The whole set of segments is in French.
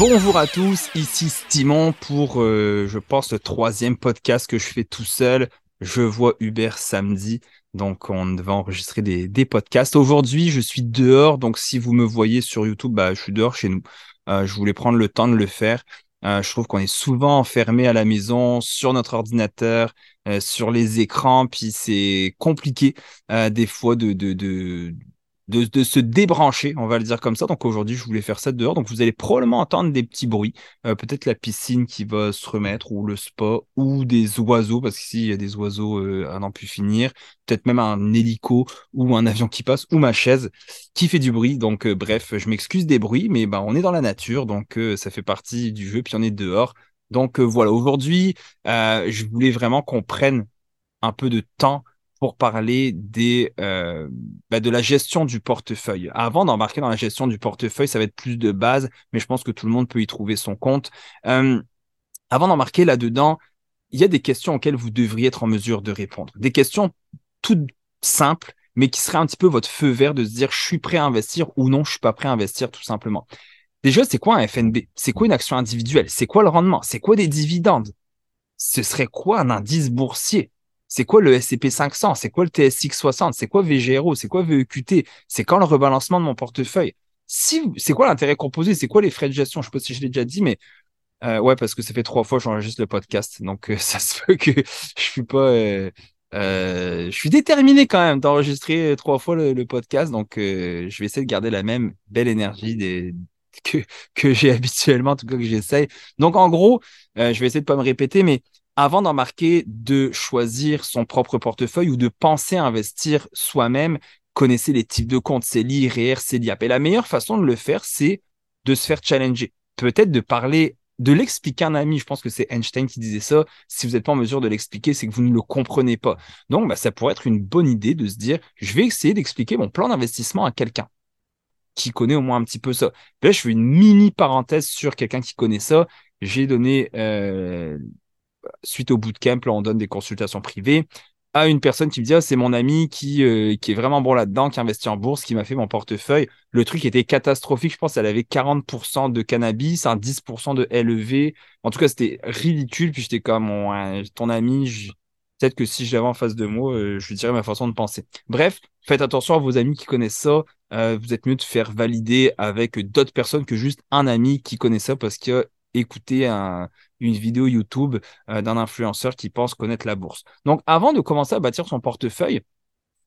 Bonjour à tous, ici Stimon pour, euh, je pense, le troisième podcast que je fais tout seul. Je vois Hubert samedi, donc on devait enregistrer des, podcasts. Aujourd'hui, je suis dehors, donc si vous me voyez sur YouTube, bah, je suis dehors chez nous. Euh, je voulais prendre le temps de le faire. Euh, je trouve qu'on est souvent enfermé à la maison, sur notre ordinateur, sur les écrans, puis c'est compliqué des fois de, de, se débrancher, on va le dire comme ça. Donc aujourd'hui, je voulais faire ça dehors. Donc vous allez probablement entendre des petits bruits, euh, peut-être la piscine qui va se remettre, ou le spa, ou des oiseaux, parce qu'ici, il y a des oiseaux euh, à n'en plus finir, peut-être même un hélico, ou un avion qui passe, ou ma chaise qui fait du bruit. Donc euh, bref, je m'excuse des bruits, mais ben, on est dans la nature, donc ça fait partie du jeu, puis on est dehors. Donc voilà, aujourd'hui, je voulais vraiment qu'on prenne un peu de temps pour parler euh, bah, de la gestion du portefeuille. Avant d'embarquer dans la gestion du portefeuille, ça va être plus de base, mais je pense que tout le monde peut y trouver son compte. Euh, avant d'embarquer là-dedans, il y a des questions auxquelles vous devriez être en mesure de répondre. Des questions toutes simples, mais qui seraient un petit peu votre feu vert de se dire je suis prêt à investir ou non, je suis pas prêt à investir tout simplement. Déjà, c'est quoi un FNB C'est quoi une action individuelle? C'est quoi le rendement? C'est quoi des dividendes? Ce serait quoi un indice boursier? C'est quoi le SCP 500? C'est quoi le TSX 60? C'est quoi VGRO? C'est quoi VEQT? C'est quand le rebalancement de mon portefeuille? Si, c'est quoi l'intérêt composé? C'est quoi les frais de gestion? Je sais pas si je l'ai déjà dit, mais euh, ouais, parce que ça fait trois fois que j'enregistre le podcast. Donc, euh, ça se fait que je suis pas. Euh, je suis déterminé quand même d'enregistrer trois fois le, podcast. Donc, je vais essayer de garder la même belle énergie des, que, que j'ai habituellement, en tout cas que j'essaye. Donc, en gros, je vais essayer de pas me répéter, mais avant d'en marquer, de choisir son propre portefeuille ou de penser à investir soi-même, connaissez les types de comptes, CELI, REER, CELIAP. Et la meilleure façon de le faire, c'est de se faire challenger. Peut-être de parler, de l'expliquer à un ami. Je pense que c'est Einstein qui disait ça. Si vous n'êtes pas en mesure de l'expliquer, c'est que vous ne le comprenez pas. Donc, bah, ça pourrait être une bonne idée de se dire, je vais essayer d'expliquer mon plan d'investissement à quelqu'un qui connaît au moins un petit peu ça. là, je fais une mini parenthèse sur quelqu'un qui connaît ça. J'ai donné euh, suite au bootcamp, là, on donne des consultations privées à une personne qui me dit ah, c'est mon ami qui, euh, qui est vraiment bon là-dedans, qui investit en bourse, qui m'a fait mon portefeuille. Le truc était catastrophique. Je pense qu'elle avait 40% de cannabis, un 10% de LEV. En tout cas, c'était ridicule. Puis j'étais comme ton ami, peut-être que si je l'avais en face de moi, euh, je lui dirais ma façon de penser. Bref, faites attention à vos amis qui connaissent ça. Euh, vous êtes mieux de faire valider avec d'autres personnes que juste un ami qui connaît ça parce que écouter une vidéo YouTube euh, d'un influenceur qui pense connaître la bourse. Donc, avant de commencer à bâtir son portefeuille,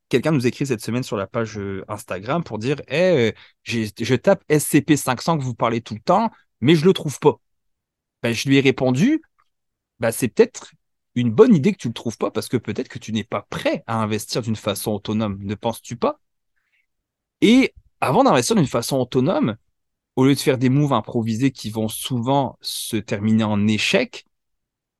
quelqu'un nous écrit cette semaine sur la page euh, Instagram pour dire hey, euh, je tape SCP500 que vous parlez tout le temps, mais je ne le trouve pas. Ben, je lui ai répondu ben, c'est peut-être une bonne idée que tu ne le trouves pas parce que peut-être que tu n'es pas prêt à investir d'une façon autonome. Ne penses-tu pas? Et avant d'investir d'une façon autonome, au lieu de faire des moves improvisés qui vont souvent se terminer en échec,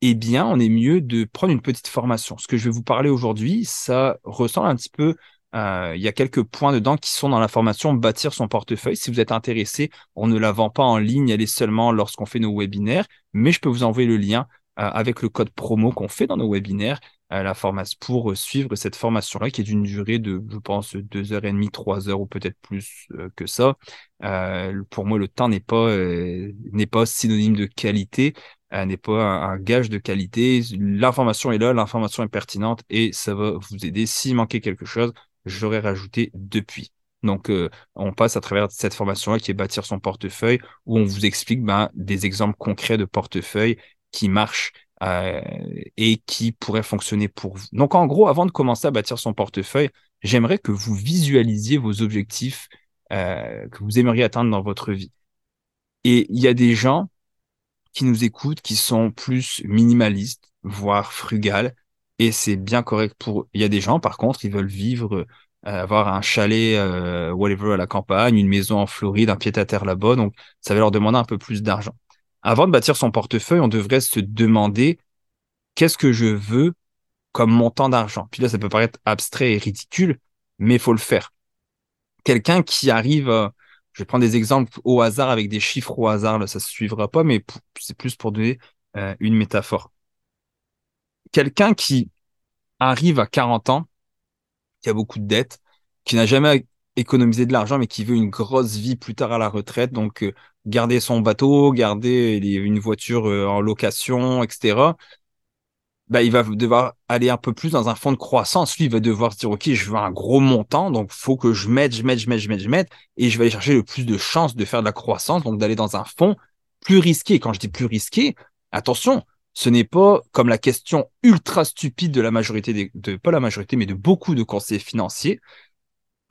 eh bien, on est mieux de prendre une petite formation. Ce que je vais vous parler aujourd'hui, ça ressemble un petit peu euh, il y a quelques points dedans qui sont dans la formation Bâtir son portefeuille. Si vous êtes intéressé, on ne la vend pas en ligne, elle est seulement lorsqu'on fait nos webinaires, mais je peux vous envoyer le lien avec le code promo qu'on fait dans nos webinaires la formation pour euh, suivre cette formation-là qui est d'une durée de, je pense, deux heures et demie, trois heures ou peut-être plus euh, que ça. Euh, pour moi, le temps n'est pas n'est pas synonyme de qualité, n'est pas un, gage de qualité. L'information est là, l'information est pertinente et ça va vous aider. S'il manquait quelque chose, je l'aurais rajouté depuis. Donc, on passe à travers cette formation-là qui est bâtir son portefeuille, où on vous explique ben, des exemples concrets de portefeuille qui marchent euh, et qui pourrait fonctionner pour vous. Donc en gros, avant de commencer à bâtir son portefeuille, j'aimerais que vous visualisiez vos objectifs euh, que vous aimeriez atteindre dans votre vie. Et il y a des gens qui nous écoutent qui sont plus minimalistes, voire frugales, et c'est bien correct pour. Il y a des gens, par contre, ils veulent vivre, euh, avoir un chalet, whatever, à la campagne, une maison en Floride, un pied-à-terre là-bas, donc ça va leur demander un peu plus d'argent avant de bâtir son portefeuille, on devrait se demander qu'est-ce que je veux comme montant d'argent? Puis là, ça peut paraître abstrait et ridicule, mais faut le faire. Quelqu'un qui arrive, je vais prendre des exemples au hasard avec des chiffres au hasard, là, ça se suivra pas, mais c'est plus pour donner euh, une métaphore. Quelqu'un qui arrive à 40 ans, qui a beaucoup de dettes, qui n'a jamais économiser de l'argent, mais qui veut une grosse vie plus tard à la retraite. Donc, euh, garder son bateau, garder une voiture euh, en location, etc. Bah, il va devoir aller un peu plus dans un fonds de croissance. Lui, il va devoir se dire, OK, je veux un gros montant, donc faut que je mette, je mette, je mette, je mette, je mette, et je vais aller chercher le plus de chances de faire de la croissance, donc d'aller dans un fonds plus risqué. Quand je dis plus risqué, attention, ce n'est pas comme la question ultra stupide de la majorité, de, pas la majorité, mais de beaucoup de conseillers financiers.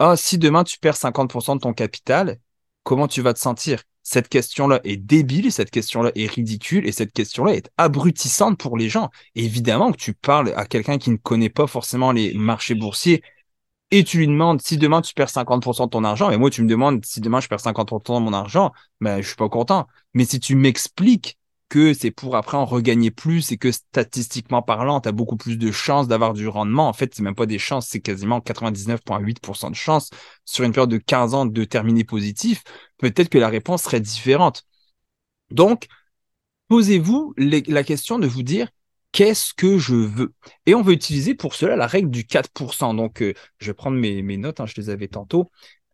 Ah, si demain tu perds 50% de ton capital, comment tu vas te sentir? Cette question-là est débile, cette question-là est ridicule et cette question-là est abrutissante pour les gens. évidemment que tu parles à quelqu'un qui ne connaît pas forcément les marchés boursiers et tu lui demandes si demain tu perds 50% de ton argent, et moi tu me demandes si demain je perds 50% de mon argent, ben je suis pas content. Mais si tu m'expliques que c'est pour après en regagner plus et que statistiquement parlant, tu as beaucoup plus de chances d'avoir du rendement. En fait, c'est même pas des chances, c'est quasiment 99,8% de chances sur une période de 15 ans de terminer positif. Peut-être que la réponse serait différente. Donc, posez-vous la question de vous dire qu'est-ce que je veux? Et on veut utiliser pour cela la règle du 4%. Donc, euh, je vais prendre mes, notes, hein, je les avais tantôt.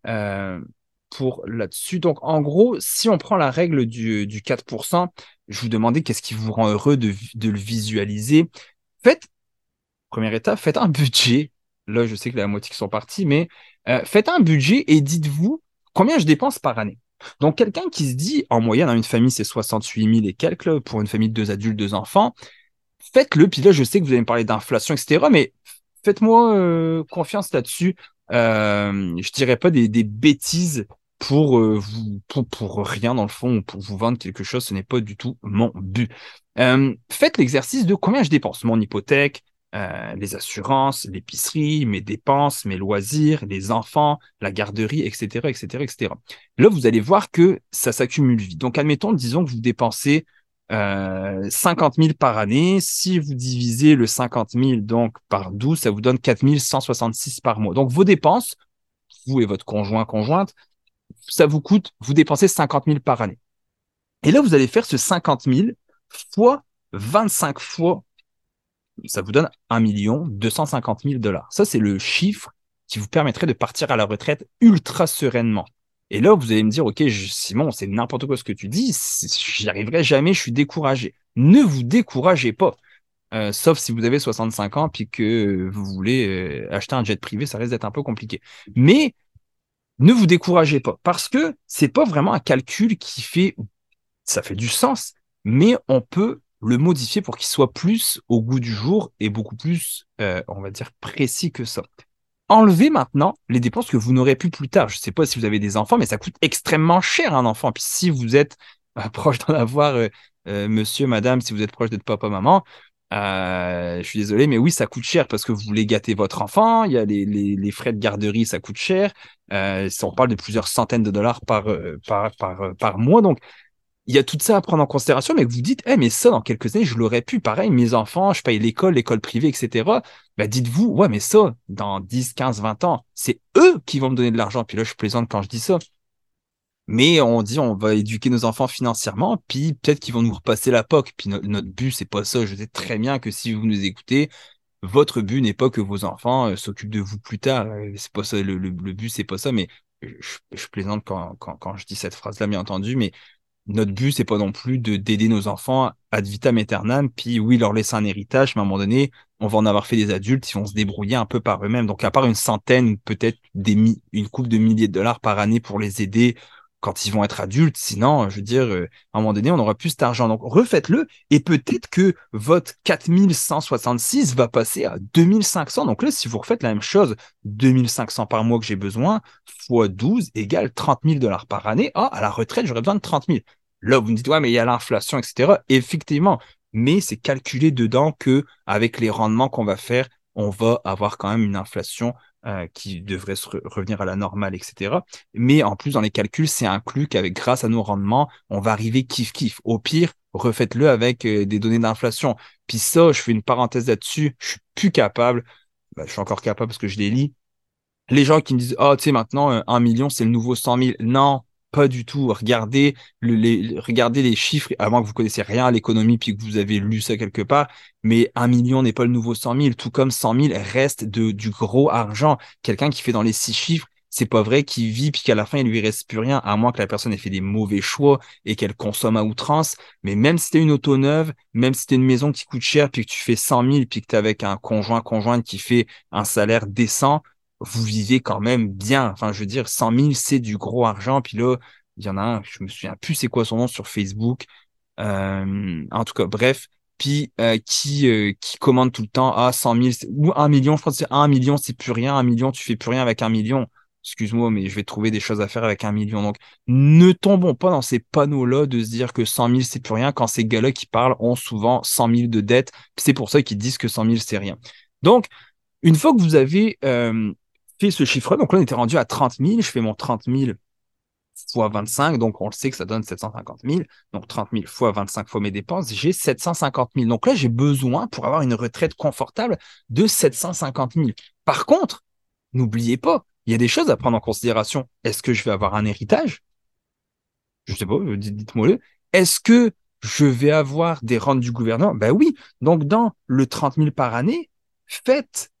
Euh, pour là-dessus. Donc, en gros, si on prend la règle du, du 4%, je vous demandais qu'est-ce qui vous rend heureux de, le visualiser. Faites, première étape, faites un budget. Là, je sais que la moitié qui sont partis, mais euh, faites un budget et dites-vous combien je dépense par année. Donc, quelqu'un qui se dit, en moyenne, dans une famille, c'est 68 000 et quelques, pour une famille de deux adultes, deux enfants, faites-le. Puis là, je sais que vous allez me parler d'inflation, etc., mais faites-moi euh, confiance là-dessus. Euh, je dirais pas des bêtises pour, euh, vous, pour, pour, rien dans le fond, pour vous vendre quelque chose, ce n'est pas du tout mon but. Euh, faites l'exercice de combien je dépense, mon hypothèque, euh, les assurances, l'épicerie, mes dépenses, mes loisirs, les enfants, la garderie, etc., etc., etc. Là, vous allez voir que ça s'accumule vite. Donc, admettons, disons que vous dépensez euh, 50 000 par année. Si vous divisez le 50 000 donc par 12, ça vous donne 4 166 par mois. Donc, vos dépenses, vous et votre conjoint, conjointe, ça vous coûte, vous dépensez 50 000 par année. Et là, vous allez faire ce 50 000 fois 25 fois, ça vous donne 1 million 250 000 dollars. Ça, c'est le chiffre qui vous permettrait de partir à la retraite ultra sereinement. Et là, vous allez me dire, OK, Simon, c'est n'importe quoi ce que tu dis, j'y arriverai jamais, je suis découragé. Ne vous découragez pas. Euh, sauf si vous avez 65 ans puis que vous voulez euh, acheter un jet privé, ça risque d'être un peu compliqué. Mais ne vous découragez pas parce que c'est pas vraiment un calcul qui fait, ça fait du sens, mais on peut le modifier pour qu'il soit plus au goût du jour et beaucoup plus, euh, on va dire, précis que ça. Enlevez maintenant les dépenses que vous n'aurez plus plus tard. Je ne sais pas si vous avez des enfants, mais ça coûte extrêmement cher un enfant. Puis si vous êtes euh, proche d'en avoir, euh, monsieur, madame, si vous êtes proche d'être papa, maman, euh, je suis désolé, mais oui, ça coûte cher parce que vous voulez gâter votre enfant. Il y a les, les, les frais de garderie, ça coûte cher. Euh, on parle de plusieurs centaines de dollars par, euh, par, par, euh, par mois. Donc, il y a tout ça à prendre en considération, mais que vous dites, eh, mais ça, dans quelques années, je l'aurais pu. Pareil, mes enfants, je paye l'école, l'école privée, etc. Bah, dites-vous, ouais, mais ça, dans 10, 15, 20 ans, c'est eux qui vont me donner de l'argent. Puis là, je plaisante quand je dis ça mais on dit on va éduquer nos enfants financièrement, puis peut-être qu'ils vont nous repasser la POC. Puis notre but, c'est pas ça. Je sais très bien que si vous nous écoutez, votre but n'est pas que vos enfants euh, s'occupent de vous plus tard. Euh, c'est pas ça. Le, le, but, c'est pas ça. Mais je, plaisante quand, quand, je dis cette phrase-là, bien entendu. Mais notre but, c'est pas non plus de d'aider nos enfants ad vitam aeternam, puis oui, leur laisser un héritage, mais à un moment donné, on va en avoir fait des adultes, ils vont se débrouiller un peu par eux-mêmes. Donc, à part une centaine, peut-être une coupe de milliers de dollars par année pour les aider quand ils vont être adultes. Sinon, je veux dire, euh, à un moment donné, on n'aura plus cet argent. Donc, refaites-le et peut-être que votre 4166 va passer à 2500. Donc là, si vous refaites la même chose, 2500 par mois que j'ai besoin, fois 12 égale 30 000 dollars par année. Ah, à la retraite, j'aurais besoin de 30 000. Là, vous me dites, ouais, mais il y a l'inflation, etc. Effectivement. Mais c'est calculé dedans que avec les rendements qu'on va faire, on va avoir quand même une inflation euh, qui devrait se revenir à la normale, etc. Mais en plus, dans les calculs, c'est inclus qu'avec grâce à nos rendements, on va arriver kiff-kiff. Au pire, refaites-le avec euh, des données d'inflation. Puis ça, je fais une parenthèse là-dessus, je suis plus capable, bah, je suis encore capable parce que je les lis. Les gens qui me disent, oh, tu sais, maintenant, euh, un million, c'est le nouveau 100 000. Non, pas du tout. Regardez, les, regardez les chiffres, avant que vous connaissiez rien à l'économie puis que vous avez lu ça quelque part. Mais un million n'est pas le nouveau 100 000, tout comme 100 000 reste de, du gros argent. Quelqu'un qui fait dans les six chiffres, c'est pas vrai qu'il vit puis qu'à la fin il lui reste plus rien, à moins que la personne ait fait des mauvais choix et qu'elle consomme à outrance. Mais même si t'es une auto neuve, même si t'es une maison qui coûte cher puis que tu fais 100 000 puis que t'es avec un conjoint conjointe qui fait un salaire décent, vous vivez quand même bien. Enfin, je veux dire, 100 000 c'est du gros argent. Puis là, il y en a un, je me souviens plus c'est quoi son nom sur Facebook. Euh, en tout cas, bref, puis euh, qui euh, qui commande tout le temps à 100 000 ou 1 million, je crois que c'est 1 million, c'est plus rien, 1 million, tu fais plus rien avec un million. Excuse-moi, mais je vais trouver des choses à faire avec un million. Donc, ne tombons pas dans ces panneaux-là de se dire que 100 000, c'est plus rien quand ces gars-là qui parlent ont souvent 100 000 de dettes. C'est pour ça qu'ils disent que 100 000, c'est rien. Donc, une fois que vous avez euh, fait ce chiffre, donc là, on était rendu à 30 000, je fais mon 30 000 fois 25, donc on le sait que ça donne 750 000. Donc 30 000 fois 25 fois mes dépenses, j'ai 750 000. Donc là, j'ai besoin pour avoir une retraite confortable de 750 000. Par contre, n'oubliez pas, il y a des choses à prendre en considération. Est-ce que je vais avoir un héritage? Je sais pas, dites-moi-le. Est-ce que je vais avoir des rentes du gouvernement? Ben oui. Donc dans le 30 000 par année, faites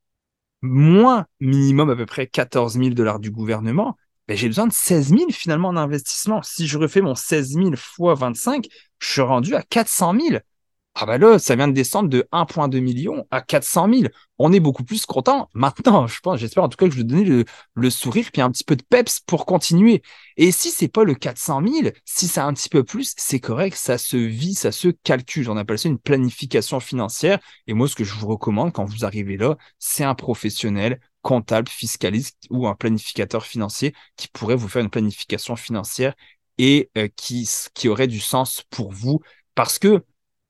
moins minimum à peu près 14 000 dollars du gouvernement ben, j'ai besoin de 16 000 finalement en investissement. Si je refais mon 16 000 fois 25, je suis rendu à 400 000. Ah ben là, ça vient de descendre de 1,2 million à 400 000. On est beaucoup plus content maintenant. Je pense, j'espère en tout cas que je vais donner le, le, sourire puis un petit peu de peps pour continuer. Et si c'est pas le 400 000, si c'est un petit peu plus, c'est correct. Ça se vit, ça se calcule. On appelle ça une planification financière. Et moi, ce que je vous recommande quand vous arrivez là, c'est un professionnel comptable, fiscaliste ou un planificateur financier qui pourrait vous faire une planification financière et euh, qui, qui aurait du sens pour vous. Parce que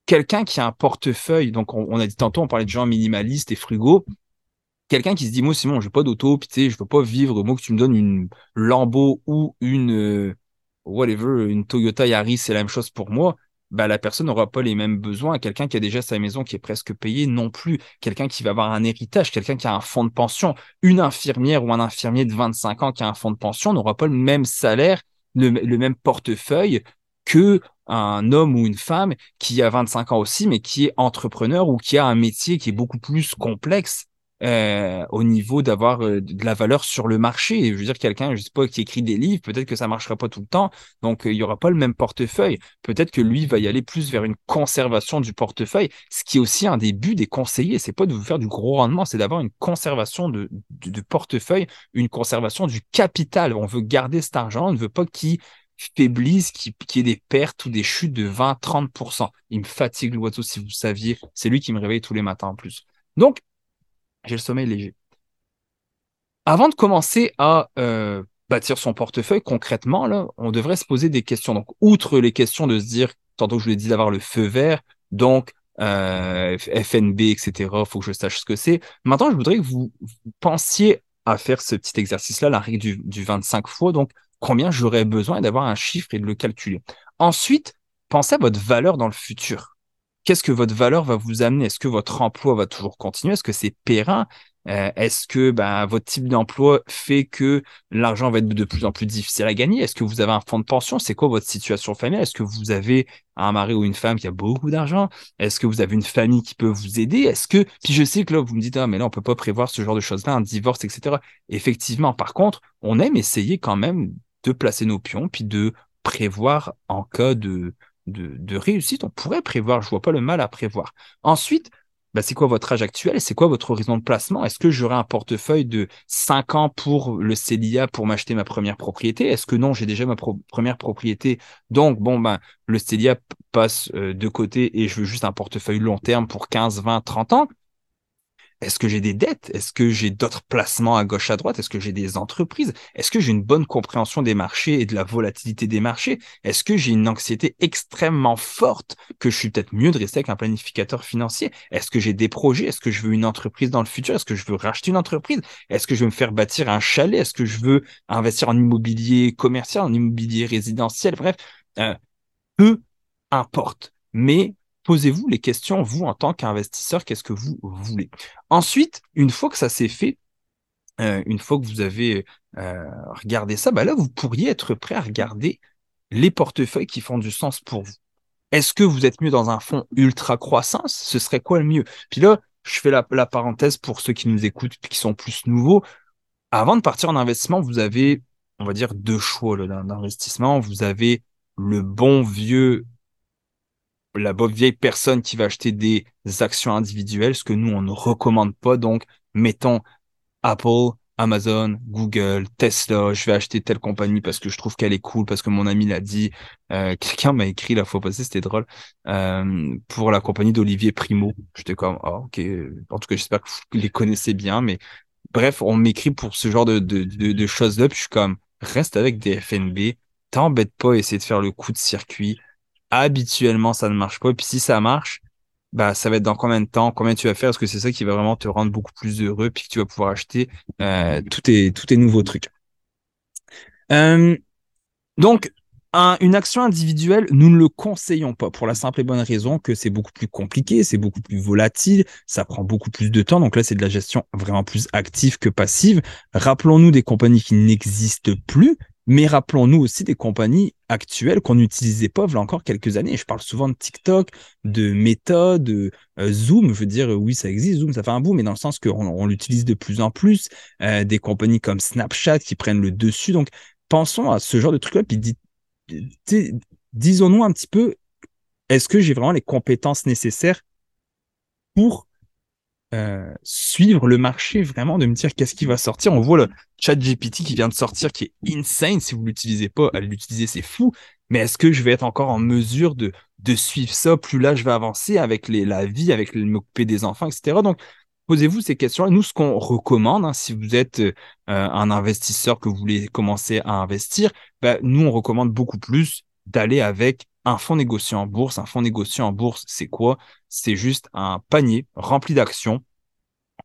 quelqu'un qui a un portefeuille, donc on, a dit tantôt, on parlait de gens minimalistes et frugaux, quelqu'un qui se dit, moi, Simon, j'ai pas d'auto, puis tu sais, je veux pas vivre, moi, que tu me donnes une Lambo ou une, euh, whatever, une Toyota Yaris, c'est la même chose pour moi bah, la personne n'aura pas les mêmes besoins. Quelqu'un qui a déjà sa maison qui est presque payée non plus. Quelqu'un qui va avoir un héritage, quelqu'un qui a un fonds de pension. Une infirmière ou un infirmier de 25 ans qui a un fonds de pension n'aura pas le même salaire, le même portefeuille que un homme ou une femme qui a 25 ans aussi, mais qui est entrepreneur ou qui a un métier qui est beaucoup plus complexe euh, au niveau d'avoir euh, de la valeur sur le marché. Je veux dire, quelqu'un, je sais pas, qui écrit des livres, peut-être que ça marchera pas tout le temps, donc euh, il y aura pas le même portefeuille. Peut-être que lui va y aller plus vers une conservation du portefeuille, ce qui est aussi un des buts des conseillers. C'est pas de vous faire du gros rendement, c'est d'avoir une conservation de, de, portefeuille, une conservation du capital. On veut garder cet argent, on ne veut pas qu'il faiblisse, qu'il y ait des pertes ou des chutes de 20-30%. Il me fatigue l'oiseau, si vous saviez. C'est lui qui me réveille tous les matins en plus. Donc, j'ai le sommeil léger. Avant de commencer à euh, bâtir son portefeuille, concrètement, là, on devrait se poser des questions. Donc, outre les questions de se dire, tantôt je vous l'ai dit, d'avoir le feu vert, donc euh, FNB, etc., faut que je sache ce que c'est. Maintenant, je voudrais que vous, pensiez à faire ce petit exercice-là, la règle du, du 25 fois. Donc, combien j'aurais besoin d'avoir un chiffre et de le calculer. Ensuite, pensez à votre valeur dans le futur. Qu'est-ce que votre valeur va vous amener? Est-ce que votre emploi va toujours continuer? Est-ce que c'est périn euh, Est-ce que ben, votre type d'emploi fait que l'argent va être de plus en plus difficile à gagner? Est-ce que vous avez un fonds de pension? C'est quoi votre situation familiale? Est-ce que vous avez un mari ou une femme qui a beaucoup d'argent? Est-ce que vous avez une famille qui peut vous aider? Est-ce que puis je sais que là vous me dites ah mais là on peut pas prévoir ce genre de choses là, un divorce etc. Effectivement, par contre, on aime essayer quand même de placer nos pions puis de prévoir en cas de de, réussite, on pourrait prévoir. Je vois pas le mal à prévoir. Ensuite, bah, c'est quoi votre âge actuel c'est quoi votre horizon de placement? Est-ce que j'aurai un portefeuille de 5 ans pour le CELIA pour m'acheter ma première propriété? Est-ce que non, j'ai déjà ma première propriété? Donc, bon, ben, le CELIA passe euh, de côté et je veux juste un portefeuille long terme pour 15, 20, 30 ans est-ce que j'ai des dettes Est-ce que j'ai d'autres placements à gauche à droite Est-ce que j'ai des entreprises Est-ce que j'ai une bonne compréhension des marchés et de la volatilité des marchés Est-ce que j'ai une anxiété extrêmement forte que je suis peut-être mieux de rester avec un planificateur financier Est-ce que j'ai des projets Est-ce que je veux une entreprise dans le futur Est-ce que je veux racheter une entreprise Est-ce que je veux me faire bâtir un chalet Est-ce que je veux investir en immobilier commercial, en immobilier résidentiel Bref, euh, peu importe. Mais posez-vous les questions, vous, en tant qu'investisseur, qu'est-ce que vous voulez? Ensuite, une fois que ça s'est fait, euh, une fois que vous avez euh, regardé ça, bah là, vous pourriez être prêt à regarder les portefeuilles qui font du sens pour vous. Est-ce que vous êtes mieux dans un fonds ultra croissance Ce serait quoi le mieux? Puis là, je fais la, parenthèse pour ceux qui nous écoutent qui sont plus nouveaux. avant de partir en investissement, vous avez, on va dire, deux choix d'investissement. Vous avez le bon vieux, la bonne vieille personne qui va acheter des actions individuelles, ce que nous, on ne recommande pas. Donc, mettons Apple, Amazon, Google, Tesla, je vais acheter telle compagnie parce que je trouve qu'elle est cool, parce que mon ami l'a dit. Euh, quelqu'un m'a écrit la fois passée, c'était drôle, euh, pour la compagnie d'Olivier Primo. J'étais comme, ah, ok. En tout cas, j'espère que vous les connaissez bien, mais bref, on m'écrit pour ce genre de, choses-là, je suis comme, reste avec des FNB, t'embête pas à essayer de faire le coup de circuit. Habituellement, ça ne marche pas. Et puis si ça marche, bah, ça va être dans combien de temps, combien tu vas faire, est-ce que c'est ça qui va vraiment te rendre beaucoup plus heureux, puis que tu vas pouvoir acheter euh, tous, tes, tous tes nouveaux trucs. Euh, donc, une action individuelle, nous ne le conseillons pas pour la simple et bonne raison que c'est beaucoup plus compliqué, c'est beaucoup plus volatile, ça prend beaucoup plus de temps. Donc là, c'est de la gestion vraiment plus active que passive. Rappelons-nous des compagnies qui n'existent plus, mais rappelons-nous aussi des compagnies actuelles qu'on n'utilisait pas a encore quelques années. Je parle souvent de TikTok, de Meta, de euh, Zoom. Je veux dire, oui, ça existe, Zoom, ça fait un bout, mais dans le sens qu'on on, l'utilise de plus en plus. Euh, des compagnies comme Snapchat qui prennent le dessus. Donc, pensons à ce genre de truc-là, puis disons-nous un petit peu, est-ce que j'ai vraiment les compétences nécessaires pour euh, suivre le marché vraiment, de me dire qu'est-ce qui va sortir. On voit le chat GPT qui vient de sortir, qui est insane. Si vous l'utilisez pas, l'utiliser, c'est fou. Mais est-ce que je vais être encore en mesure de, de suivre ça? Plus là je vais avancer avec les, la vie, avec le m'occuper des enfants, etc. Donc, posez-vous ces questions. Et nous, ce qu'on recommande, hein, si vous êtes euh, un investisseur que vous voulez commencer à investir, ben, nous, on recommande beaucoup plus d'aller avec un fonds négocié en bourse. Un fonds négocié en bourse, c'est quoi? C'est juste un panier rempli d'actions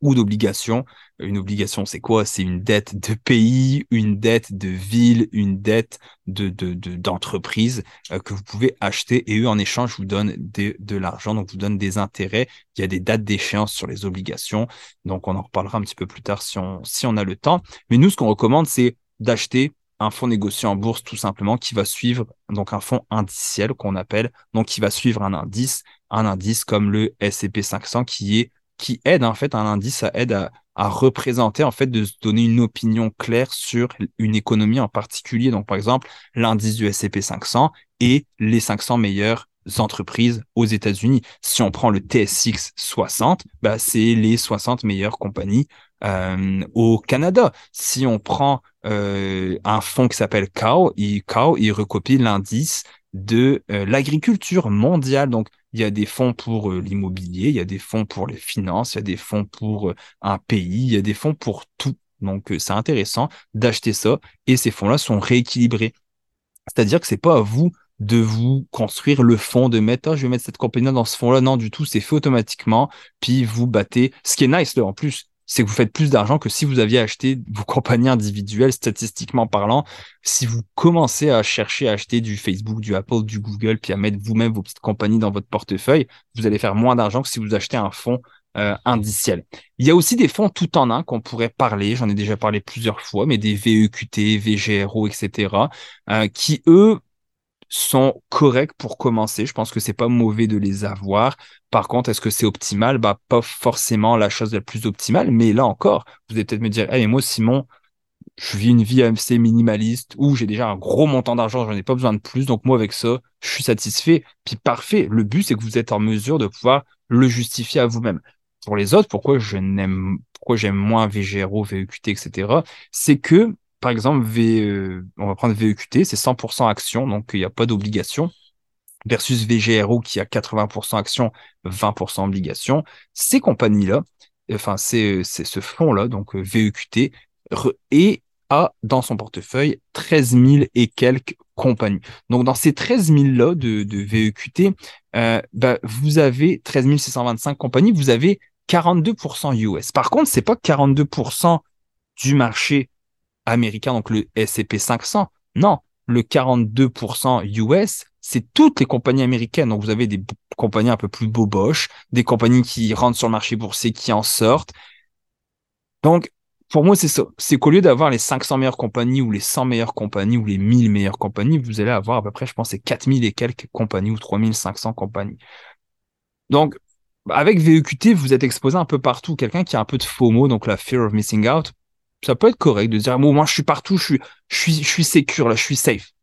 ou d'obligations. Une obligation, c'est quoi? C'est une dette de pays, une dette de ville, une dette de d'entreprise euh, que vous pouvez acheter et eux en échange vous donnent de l'argent, donc vous donnent des intérêts. Il y a des dates d'échéance sur les obligations, donc on en reparlera un petit peu plus tard si on si on a le temps. Mais nous, ce qu'on recommande, c'est d'acheter un fonds négocié en bourse tout simplement qui va suivre donc un fonds indiciel qu'on appelle donc qui va suivre un indice un indice comme le S&P 500 qui est qui aide en fait un indice ça aide à, représenter en fait de se donner une opinion claire sur une économie en particulier donc par exemple l'indice du S&P 500 et les 500 meilleures entreprises aux États-Unis. Si on prend le TSX 60, bah, c'est les 60 meilleures compagnies euh, au Canada. Si on prend euh, un fonds qui s'appelle COW, il, COW, il recopie l'indice de euh, l'agriculture mondiale. Donc, il y a des fonds pour l'immobilier, il y a des fonds pour les finances, il y a des fonds pour un pays, il y a des fonds pour tout. Donc, c'est intéressant d'acheter ça et ces fonds-là sont rééquilibrés. C'est-à-dire que c'est pas à vous de vous construire le fond, de mettre, ah, je vais mettre cette compagnie dans ce fond-là. Non, du tout, c'est fait automatiquement. Puis vous battez. Ce qui est nice, là, en plus, c'est que vous faites plus d'argent que si vous aviez acheté vos compagnies individuelles, statistiquement parlant. Si vous commencez à chercher à acheter du Facebook, du Apple, du Google, puis à mettre vous-même vos petites compagnies dans votre portefeuille, vous allez faire moins d'argent que si vous achetez un fonds euh, indiciel. Il y a aussi des fonds tout en un qu'on pourrait parler, j'en ai déjà parlé plusieurs fois, mais des VEQT, VGRO, etc., euh, qui, eux, sont corrects pour commencer. Je pense que c'est pas mauvais de les avoir. Par contre, est-ce que c'est optimal? Bah, pas forcément la chose la plus optimale, mais là encore, vous allez peut-être me dire, hey, moi, Simon, je vis une vie assez minimaliste où j'ai déjà un gros montant d'argent, j'en ai pas besoin de plus. Donc, moi, avec ça, je suis satisfait. Puis parfait. Le but, c'est que vous êtes en mesure de pouvoir le justifier à vous-même. Pour les autres, pourquoi je n'aime, pourquoi j'aime moins VGRO, VEQT, etc., c'est que par exemple, euh, on va prendre VEQT, c'est 100% action, donc il n'y a pas d'obligation, versus VGRO qui a 80% action, 20% obligation. Ces compagnies-là, enfin, c'est ce fonds-là, donc euh, VEQT, et a dans son portefeuille 13 000 et quelques compagnies. Donc, dans ces 13 000-là de, de VEQT, euh, bah, vous avez 13 625 compagnies, vous avez 42% US. Par contre, c'est pas 42% du marché américain, donc le S&P 500. Non, le 42% US, c'est toutes les compagnies américaines. Donc vous avez des compagnies un peu plus boboches, des compagnies qui rentrent sur le marché boursier, qui en sortent. Donc pour moi, c'est ça. C'est qu'au lieu d'avoir les 500 meilleures compagnies ou les 100 meilleures compagnies ou les 1000 meilleures compagnies, vous allez avoir à peu près, je pense, c'est 4000 et quelques compagnies ou 3500 compagnies. Donc, avec VEQT, vous êtes exposé un peu partout. Quelqu'un qui a un peu de FOMO, donc la fear of missing out, ça peut être correct de dire, moi, je suis partout, je suis, je suis, je suis secure, là, je suis safe.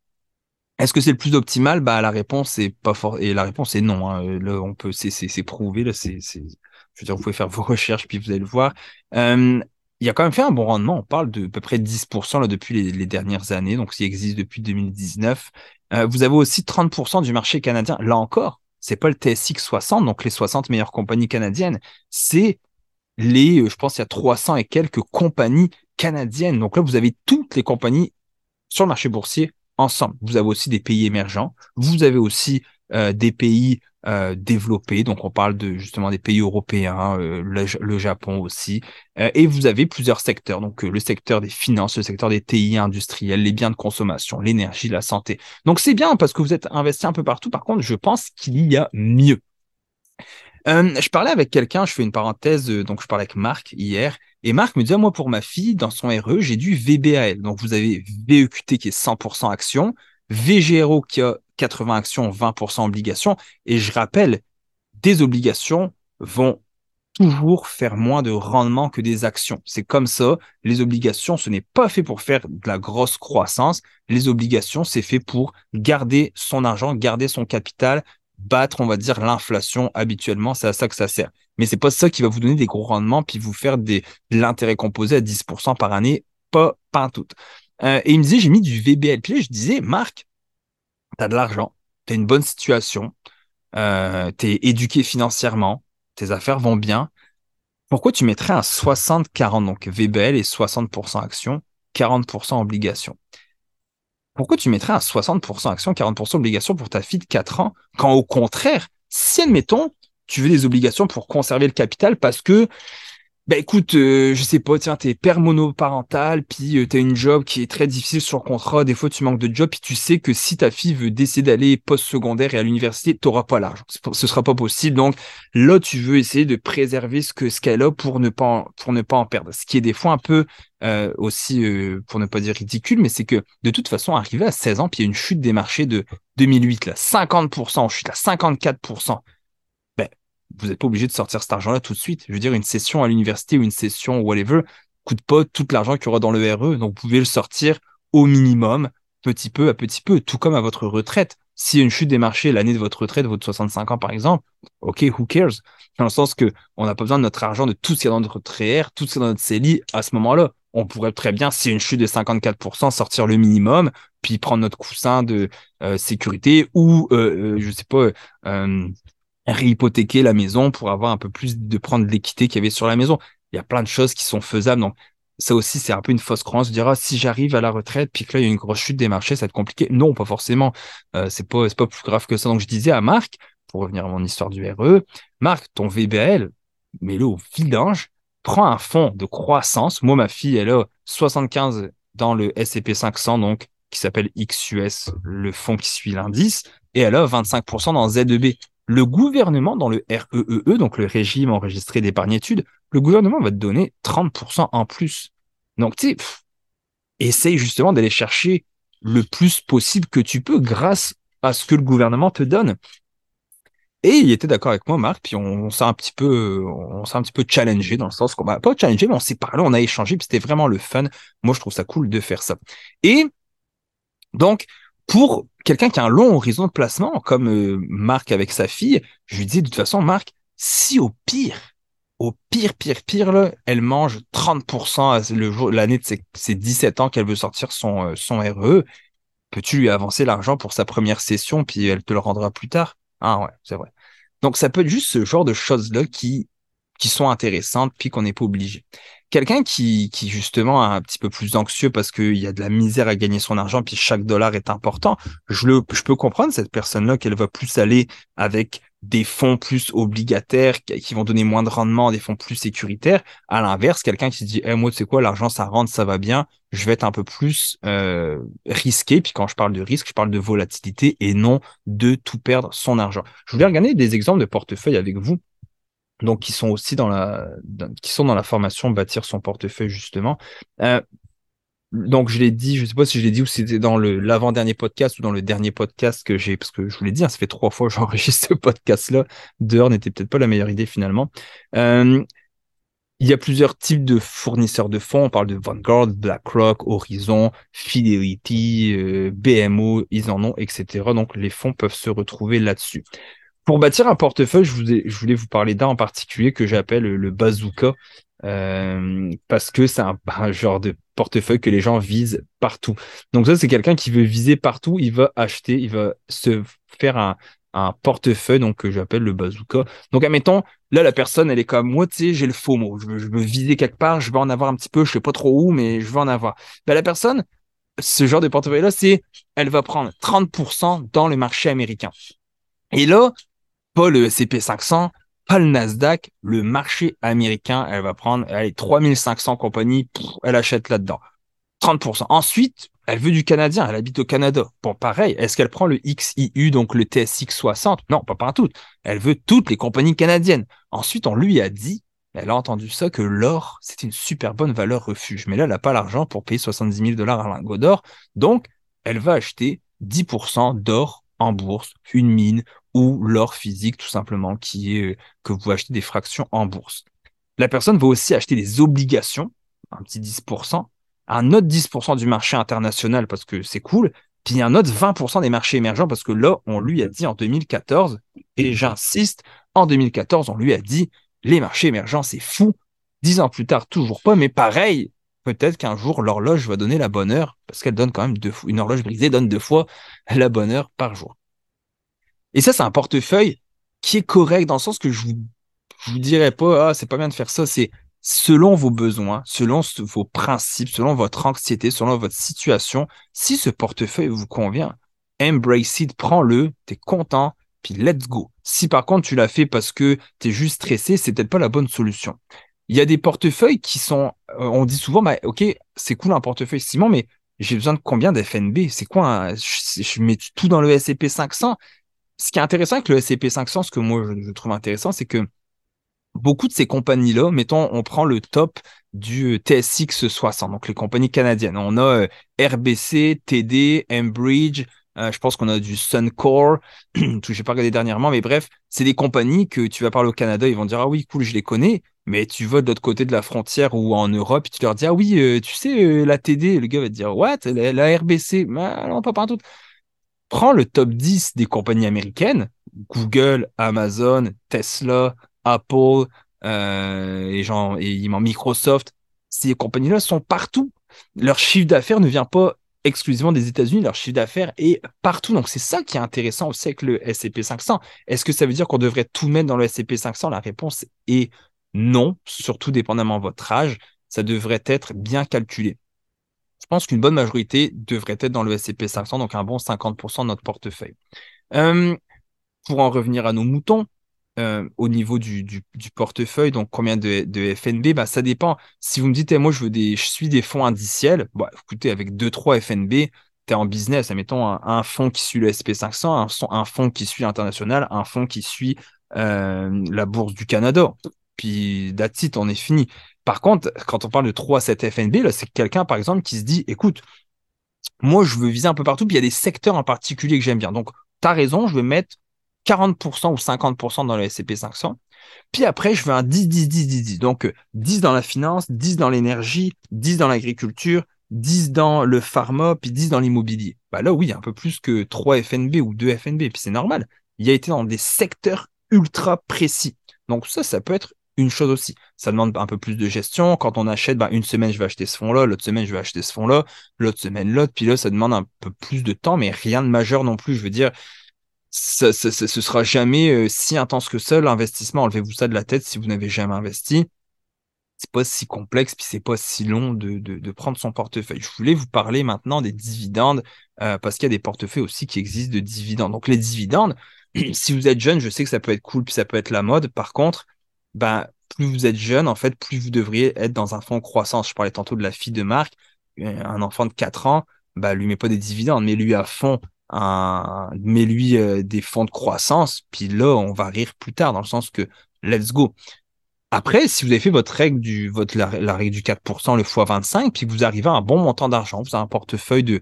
Est-ce que c'est le plus optimal? Bah la réponse est pas et la réponse est non. Hein. Là, on peut, c'est c'est prouvé là. C'est je veux dire, vous pouvez faire vos recherches puis vous allez le voir. Euh, il a quand même fait un bon rendement. On parle de à peu près 10% là depuis les, dernières années, donc il existe depuis 2019. Euh, vous avez aussi 30% du marché canadien. Là encore, c'est pas le TSX 60, donc les 60 meilleures compagnies canadiennes. C'est les, je pense, il y a 300 et quelques compagnies canadiennes. Donc là, vous avez toutes les compagnies sur le marché boursier ensemble. Vous avez aussi des pays émergents, vous avez aussi euh, des pays euh, développés, donc on parle de justement des pays européens, euh, le, Japon aussi, et vous avez plusieurs secteurs, donc le secteur des finances, le secteur des TI industriels, les biens de consommation, l'énergie, la santé. Donc c'est bien parce que vous êtes investi un peu partout. Par contre, je pense qu'il y a mieux. je parlais avec quelqu'un, je fais une parenthèse, donc je parlais avec Marc hier, et Marc me dit, moi, pour ma fille, dans son RE, j'ai du VBAL. Donc, vous avez VEQT qui est 100% action, VGRO qui a 80 actions, 20% obligations. Et je rappelle, des obligations vont toujours faire moins de rendement que des actions. C'est comme ça. Les obligations, ce n'est pas fait pour faire de la grosse croissance. Les obligations, c'est fait pour garder son argent, garder son capital, battre, on va dire, l'inflation habituellement. C'est à ça que ça sert. Mais c'est pas ça qui va vous donner des gros rendements puis vous faire des, de l'intérêt composé à 10% par année. Pas, pas tout. Euh, et il me disait, j'ai mis du VBL. Puis je disais, Marc, tu as de l'argent, tu as une bonne situation, euh, tu es éduqué financièrement, tes affaires vont bien. Pourquoi tu mettrais un 60-40, donc VBL et 60% action, 40% obligation pourquoi tu mettrais un 60% action, 40% obligation pour ta fille de 4 ans, quand au contraire, si admettons, tu veux des obligations pour conserver le capital parce que bah écoute, euh, je sais pas, tiens, t'es père monoparental, puis euh, t'as une job qui est très difficile sur contrat, des fois tu manques de job, puis tu sais que si ta fille veut décider d'aller post-secondaire et à l'université, t'auras pas l'argent. Ce sera pas possible. Donc là, tu veux essayer de préserver ce que ce qu'elle a pour ne pas en, pour ne pas en perdre. Ce qui est des fois un peu euh, aussi, pour ne pas dire ridicule, mais c'est que de toute façon, arrivé à 16 ans, puis il y a une chute des marchés de 2008, là, 50%, chute à 54% vous n'êtes pas obligé de sortir cet argent-là tout de suite. Je veux dire, une session à l'université ou une session whatever coûte pas tout l'argent qu'il y aura dans le RE. Donc, vous pouvez le sortir au minimum, petit peu à petit peu, tout comme à votre retraite. S'il y a une chute des marchés l'année de votre retraite, votre 65 ans par exemple, ok, who cares? Dans le sens que on n'a pas besoin de notre argent, de tout ce qu'il y a dans notre TR, tout ce qu'il y a dans notre CELI à ce moment-là. On pourrait très bien, s'il y a une chute de 54%, sortir le minimum, puis prendre notre coussin de euh, sécurité ou, euh, euh, je sais pas, réhypothéquer la maison pour avoir un peu plus de prendre l'équité qu'il y avait sur la maison. Il y a plein de choses qui sont faisables. Donc, ça aussi, c'est un peu une fausse croyance de ah, si j'arrive à la retraite, puis que là, il y a une grosse chute des marchés, ça va être compliqué. Non, pas forcément. Euh, c'est pas, pas plus grave que ça. Donc, je disais à Marc, pour revenir à mon histoire du RE, Marc, ton VBL, mets-le au vidange, prends un fonds de croissance. Moi, ma fille, elle a 75 dans le S&P 500, donc, qui s'appelle XUS, le fonds qui suit l'indice, et elle a 25% dans ZEB le gouvernement, dans le REEE, e e, donc le régime enregistré d'épargne études, le gouvernement va te donner 30% en plus. Donc, tu sais, essaye justement d'aller chercher le plus possible que tu peux grâce à ce que le gouvernement te donne. Et il était d'accord avec moi, Marc, puis on, s'est un petit peu, on s'est un petit peu challengé dans le sens qu'on va pas challengé, mais on s'est parlé, on a échangé, puis c'était vraiment le fun. Moi, je trouve ça cool de faire ça. Et donc, pour quelqu'un qui a un long horizon de placement, comme euh, Marc avec sa fille, je lui dis de toute façon, Marc, si au pire, au pire, pire, pire, elle mange 30% le l'année de ses, 17 ans qu'elle veut sortir son, euh, son RE, peux-tu lui avancer l'argent pour sa première session, puis elle te le rendra plus tard? Ah ouais, c'est vrai. Donc ça peut être juste ce genre de choses-là qui, qui sont intéressantes, puis qu'on n'est pas obligé quelqu'un qui, qui justement est un petit peu plus anxieux parce qu'il y a de la misère à gagner son argent, puis chaque dollar est important, je, le, je peux comprendre cette personne-là qu'elle va plus aller avec des fonds plus obligataires qui vont donner moins de rendement, des fonds plus sécuritaires. À l'inverse, quelqu'un qui se dit hey, moi, tu sais quoi, l'argent, ça rentre, ça va bien, je vais être un peu plus euh, risqué. Puis quand je parle de risque, je parle de volatilité et non de tout perdre son argent. Je voulais regarder des exemples de portefeuille avec vous donc qui sont aussi dans la, formation bâtir son portefeuille justement. Euh, donc je l'ai dit, je sais pas si je l'ai dit ou c'était dans le l'avant-dernier podcast ou dans le dernier podcast que j'ai, parce que je vous l'ai dit, hein, ça fait trois fois que j'enregistre ce podcast-là. Dehors n'était peut-être pas la meilleure idée finalement. Euh, il y a plusieurs types de fournisseurs de fonds. On parle de Vanguard, BlackRock, Horizon, Fidelity, euh, BMO, ils en ont, etc. Donc les fonds peuvent se retrouver là-dessus. Pour bâtir un portefeuille, je, voulais vous parler d'un en particulier que j'appelle le bazooka, euh, parce que c'est un, genre de portefeuille que les gens visent partout. Donc ça, c'est quelqu'un qui veut viser partout, il va acheter, il va se faire un, portefeuille donc que j'appelle le bazooka. Donc admettons, là la personne elle est comme moi, tu sais, j'ai le faux mot, je veux, je viser quelque part, je veux en avoir un petit peu, je sais pas trop où, mais je veux en avoir. Ben, la personne, ce genre de portefeuille là, c'est elle va prendre 30% dans le marché américain. Et là, pas le S&P 500, pas le Nasdaq, le marché américain, elle va prendre allez, 3500 compagnies, elle achète là-dedans. 30%. Ensuite, elle veut du Canadien, elle habite au Canada. Bon, pareil, est-ce qu'elle prend le XIU, donc le TSX 60 Non, pas partout. Elle veut toutes les compagnies canadiennes. Ensuite, on lui a dit, elle a entendu ça, que l'or, c'est une super bonne valeur refuge. Mais là, elle n'a pas l'argent pour payer 70 000 dollars à lingot d'or. Donc, elle va acheter 10% d'or en bourse, une mine ou l'or physique, tout simplement, qui est que vous achetez des fractions en bourse. La personne va aussi acheter des obligations, un petit 10%, un autre 10% du marché international parce que c'est cool, puis un autre 20% des marchés émergents parce que là, on lui a dit en 2014, et j'insiste, en 2014, on lui a dit, les marchés émergents, c'est fou. Dix ans plus tard, toujours pas, mais pareil, peut-être qu'un jour, l'horloge va donner la bonne heure, parce qu'elle donne quand même deux fois, une horloge brisée donne deux fois la bonne heure par jour. Et ça, c'est un portefeuille qui est correct dans le sens que je vous, je vous dirais pas, ah, c'est pas bien de faire ça, c'est selon vos besoins, selon vos principes, selon votre anxiété, selon votre situation, si ce portefeuille vous convient, embrace it, prends-le, t'es content, puis let's go. Si par contre tu l'as fait parce que t'es juste stressé, c'est peut-être pas la bonne solution. Il y a des portefeuilles qui sont, euh, on dit souvent, bah, ok, c'est cool un portefeuille Simon, mais j'ai besoin de combien d'FNB C'est quoi je, mets tout dans le S&P 500. Ce qui est intéressant avec le S&P 500, ce que moi je trouve intéressant, c'est que beaucoup de ces compagnies-là, mettons, on prend le top du TSX 60, donc les compagnies canadiennes. On a euh, RBC, TD, Enbridge, euh, je pense qu'on a du Suncor, je n'ai pas regardé dernièrement, mais bref, c'est des compagnies que tu vas parler au Canada, ils vont dire ah oui cool, je les connais, mais tu vas de l'autre côté de la frontière ou en Europe, tu leur dis ah oui, euh, tu sais la TD, le gars va te dire what, la, RBC, non pas partout. Prends le top 10 des compagnies américaines, Google, Amazon, Tesla, Apple euh, et, genre, Microsoft, ces compagnies-là sont partout. Leur chiffre d'affaires ne vient pas exclusivement des États-Unis, leur chiffre d'affaires est partout. Donc c'est ça qui est intéressant aussi avec le S&P 500. Est-ce que ça veut dire qu'on devrait tout mettre dans le S&P 500 La réponse est non, surtout dépendamment de votre âge. Ça devrait être bien calculé. Je pense qu'une bonne majorité devrait être dans le S&P 500, donc un bon 50% de notre portefeuille. Euh, pour en revenir à nos moutons, euh, au niveau du, portefeuille, donc combien de, FNB, bah, ça dépend. Si vous me dites, moi, je, veux des, suis des fonds indiciels, bah, écoutez, avec 2-3 FNB, tu es en business. Mettons un, fonds qui suit le SP500, un, un fonds qui suit l'international, un fonds qui suit euh, la bourse du Canada. Puis, that's on est fini. Par contre, quand on parle de 3 à 7 FNB, là, c'est quelqu'un, par exemple, qui se dit, écoute, moi, je veux viser un peu partout, puis il y a des secteurs en particulier que j'aime bien. Donc, tu as raison, je vais mettre 40% ou 50% dans le S&P 500. Puis après, je veux un 10, 10, 10, 10, 10. Donc, 10 dans la finance, 10 dans l'énergie, 10 dans l'agriculture, 10 dans le pharma, puis 10 dans l'immobilier. Bah là, oui, un peu plus que 3 FNB ou 2 FNB. Puis c'est normal. Il a été dans des secteurs ultra précis. Donc ça, ça peut être une chose aussi. Ça demande un peu plus de gestion. Quand on achète, bah, une semaine, je vais acheter ce fonds-là, l'autre semaine, je vais acheter ce fonds-là, l'autre semaine, l'autre. Puis là, ça demande un peu plus de temps, mais rien de majeur non plus. Je veux dire, ce, ce, sera jamais euh, si intense que ça. L'investissement, enlevez-vous ça de la tête si vous n'avez jamais investi. C'est pas si complexe, puis c'est pas si long de, de, de, prendre son portefeuille. Je voulais vous parler maintenant des dividendes, euh, parce qu'il y a des portefeuilles aussi qui existent de dividendes. Donc les dividendes, si vous êtes jeune, je sais que ça peut être cool, puis ça peut être la mode. Par contre, ben, plus vous êtes jeune, en fait, plus vous devriez être dans un fonds croissance. Je parlais tantôt de la fille de Marc, euh, un enfant de 4 ans, bah, lui met pas des dividendes, mais lui à fond un, mets-lui euh, des fonds de croissance, puis là, on va rire plus tard, dans le sens que let's go. Après, si vous avez fait votre règle du, votre, la, règle du 4%, le x25, puis vous arrivez à un bon montant d'argent, vous avez un portefeuille de,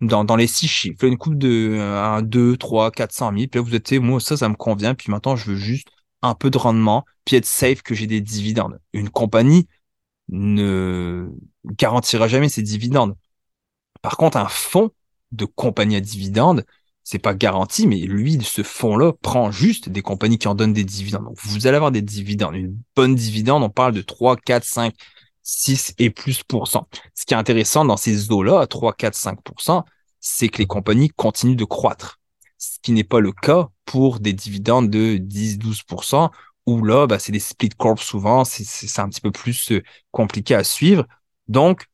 dans, dans les six chiffres, une coupe de 1, 2, 3, 400 000, puis là, vous êtes, moi, ça, ça me convient, puis maintenant, je veux juste un peu de rendement, puis être safe que j'ai des dividendes. Une compagnie ne garantira jamais ses dividendes. Par contre, un fonds de compagnie à dividendes, c'est pas garanti, mais lui, ce fonds-là prend juste des compagnies qui en donnent des dividendes. Donc, vous allez avoir des dividendes. Une bonne dividende, on parle de 3, 4, 5, 6 et plus pour cent. Ce qui est intéressant dans ces eaux-là, à 3, 4, 5 c'est que les compagnies continuent de croître. Ce qui n'est pas le cas pour des dividendes de 10, 12% où là, bah, c'est des split corps souvent, c'est un petit peu plus euh, compliqué à suivre. Donc,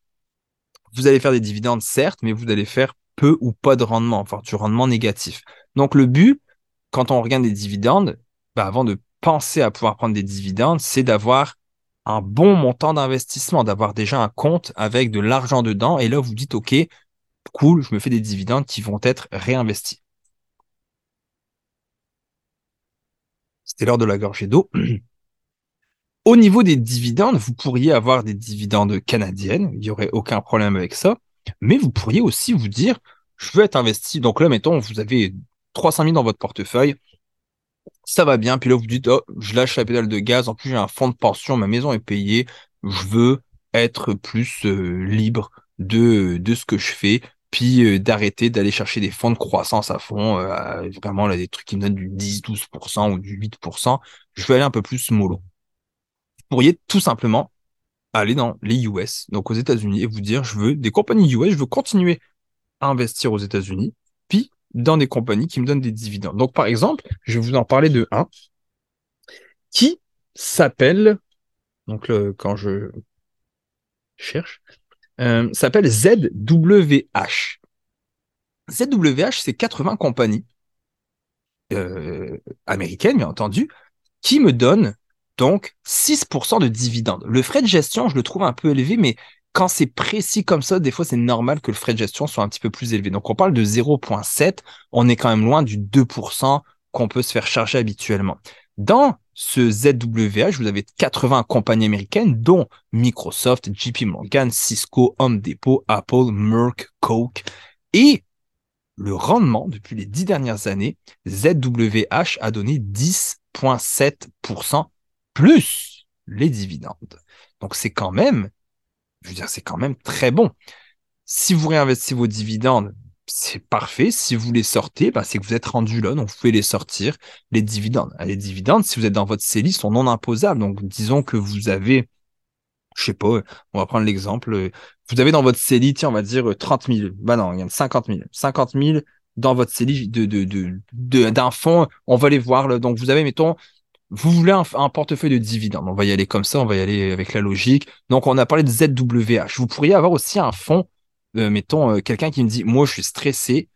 vous allez faire des dividendes, certes, mais vous allez faire peu ou pas de rendement, enfin du rendement négatif. Donc, le but, quand on regarde des dividendes, bah, avant de penser à pouvoir prendre des dividendes, c'est d'avoir un bon montant d'investissement, d'avoir déjà un compte avec de l'argent dedans. Et là, vous dites, OK, cool, je me fais des dividendes qui vont être réinvestis. C'était l'heure de la gorgée d'eau. Au niveau des dividendes, vous pourriez avoir des dividendes canadiennes, il n'y aurait aucun problème avec ça, mais vous pourriez aussi vous dire, je veux être investi. Donc là, mettons, vous avez 300 000 dans votre portefeuille, ça va bien, puis là, vous dites, oh, je lâche la pédale de gaz, en plus j'ai un fonds de pension, ma maison est payée, je veux être plus euh, libre de, de ce que je fais, puis euh, d'arrêter d'aller chercher des fonds de croissance à fond, euh, vraiment des trucs qui me donnent du 10-12% ou du 8%, je vais aller un peu plus mollo. Vous pourriez tout simplement aller dans les US, donc aux États-Unis, et vous dire, je veux des compagnies US, je veux continuer à investir aux États-Unis, puis dans des compagnies qui me donnent des dividendes. Donc par exemple, je vais vous en parler de un qui s'appelle, donc quand je cherche, euh, s'appelle ZWH. ZWH, c'est 80 compagnies euh, américaines, bien entendu, qui me donnent donc 6% de dividendes. Le frais de gestion, je le trouve un peu élevé, mais quand c'est précis comme ça, des fois, c'est normal que le frais de gestion soit un petit peu plus élevé. Donc, on parle de 0,7. On est quand même loin du 2% qu'on peut se faire charger habituellement. Dans ce ZWH, vous avez 80 compagnies américaines, dont Microsoft, JP Morgan, Cisco, Home Depot, Apple, Merck, Coke. Et le rendement depuis les dix dernières années, ZWH a donné 10,7% plus les dividendes. Donc c'est quand même, je veux dire, c'est quand même très bon. Si vous réinvestissez vos dividendes, c'est parfait. Si vous les sortez, bah, c'est que vous êtes rendu là, donc vous pouvez les sortir. Les dividendes. Les dividendes, si vous êtes dans votre CELI, sont non imposables. Donc, disons que vous avez, je sais pas, on va prendre l'exemple. Vous avez dans votre CELI, tiens, on va dire 30 000. Bah non, il y a 50 000. 50 000 dans votre CELI de, de, de, d'un fonds. On va les voir. Là. Donc, vous avez, mettons, vous voulez un, un, portefeuille de dividendes. On va y aller comme ça, on va y aller avec la logique. Donc, on a parlé de ZWH. Vous pourriez avoir aussi un fonds euh, mettons, euh, quelqu'un qui me dit, moi, je suis stressé,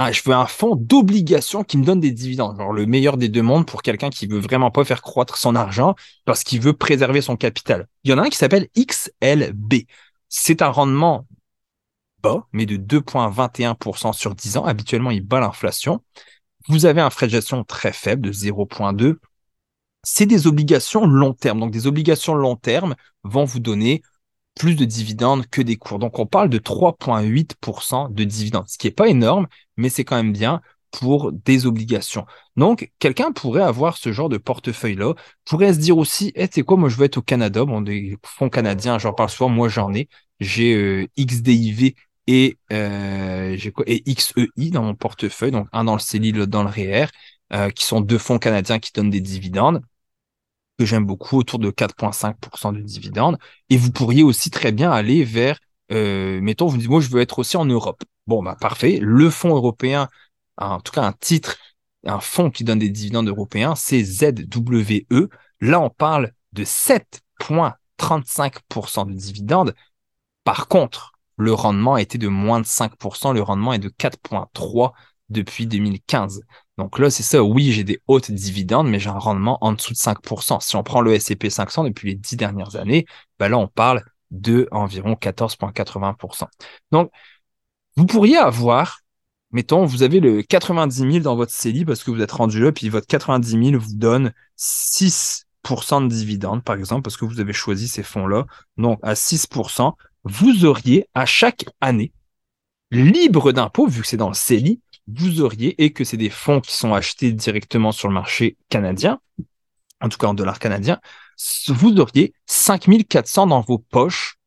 ah, je veux un fonds d'obligation qui me donne des dividendes. Genre le meilleur des deux mondes pour quelqu'un qui veut vraiment pas faire croître son argent parce qu'il veut préserver son capital. Il y en a un qui s'appelle XLB. C'est un rendement bas, mais de 2,21% sur 10 ans. Habituellement, il bat l'inflation. Vous avez un frais de gestion très faible de 0,2. C'est des obligations long terme. Donc, des obligations long terme vont vous donner plus de dividendes que des cours. Donc on parle de 3,8% de dividendes, ce qui n'est pas énorme, mais c'est quand même bien pour des obligations. Donc, quelqu'un pourrait avoir ce genre de portefeuille-là, pourrait se dire aussi, hey, c'est quoi, moi je veux être au Canada, bon, des fonds canadiens, j'en parle souvent, moi j'en ai, j'ai euh, XDIV et, euh, quoi, et XEI dans mon portefeuille, donc un dans le CELI, l'autre dans le REER, euh, qui sont deux fonds canadiens qui donnent des dividendes que j'aime beaucoup, autour de 4,5% de dividendes. Et vous pourriez aussi très bien aller vers, euh, mettons, vous dites, moi, je veux être aussi en Europe. Bon, bah, parfait. Le fonds européen, en tout cas, un titre, un fonds qui donne des dividendes européens, c'est ZWE. Là, on parle de 7,35% de dividendes. Par contre, le rendement a été de moins de 5%. Le rendement est de 4,3% depuis 2015. Donc là, c'est ça. Oui, j'ai des hautes dividendes, mais j'ai un rendement en dessous de 5%. Si on prend le S&P 500 depuis les dix dernières années, ben là, on parle de environ 14,80%. Donc, vous pourriez avoir, mettons, vous avez le 90 000 dans votre CELI parce que vous êtes rendu là, puis votre 90 000 vous donne 6% de dividendes, par exemple, parce que vous avez choisi ces fonds-là. Donc, à 6%, vous auriez à chaque année, libre d'impôt, vu que c'est dans le CELI, vous auriez, et que c'est des fonds qui sont achetés directement sur le marché canadien, en tout cas en dollars canadiens, vous auriez 5400 dans vos poches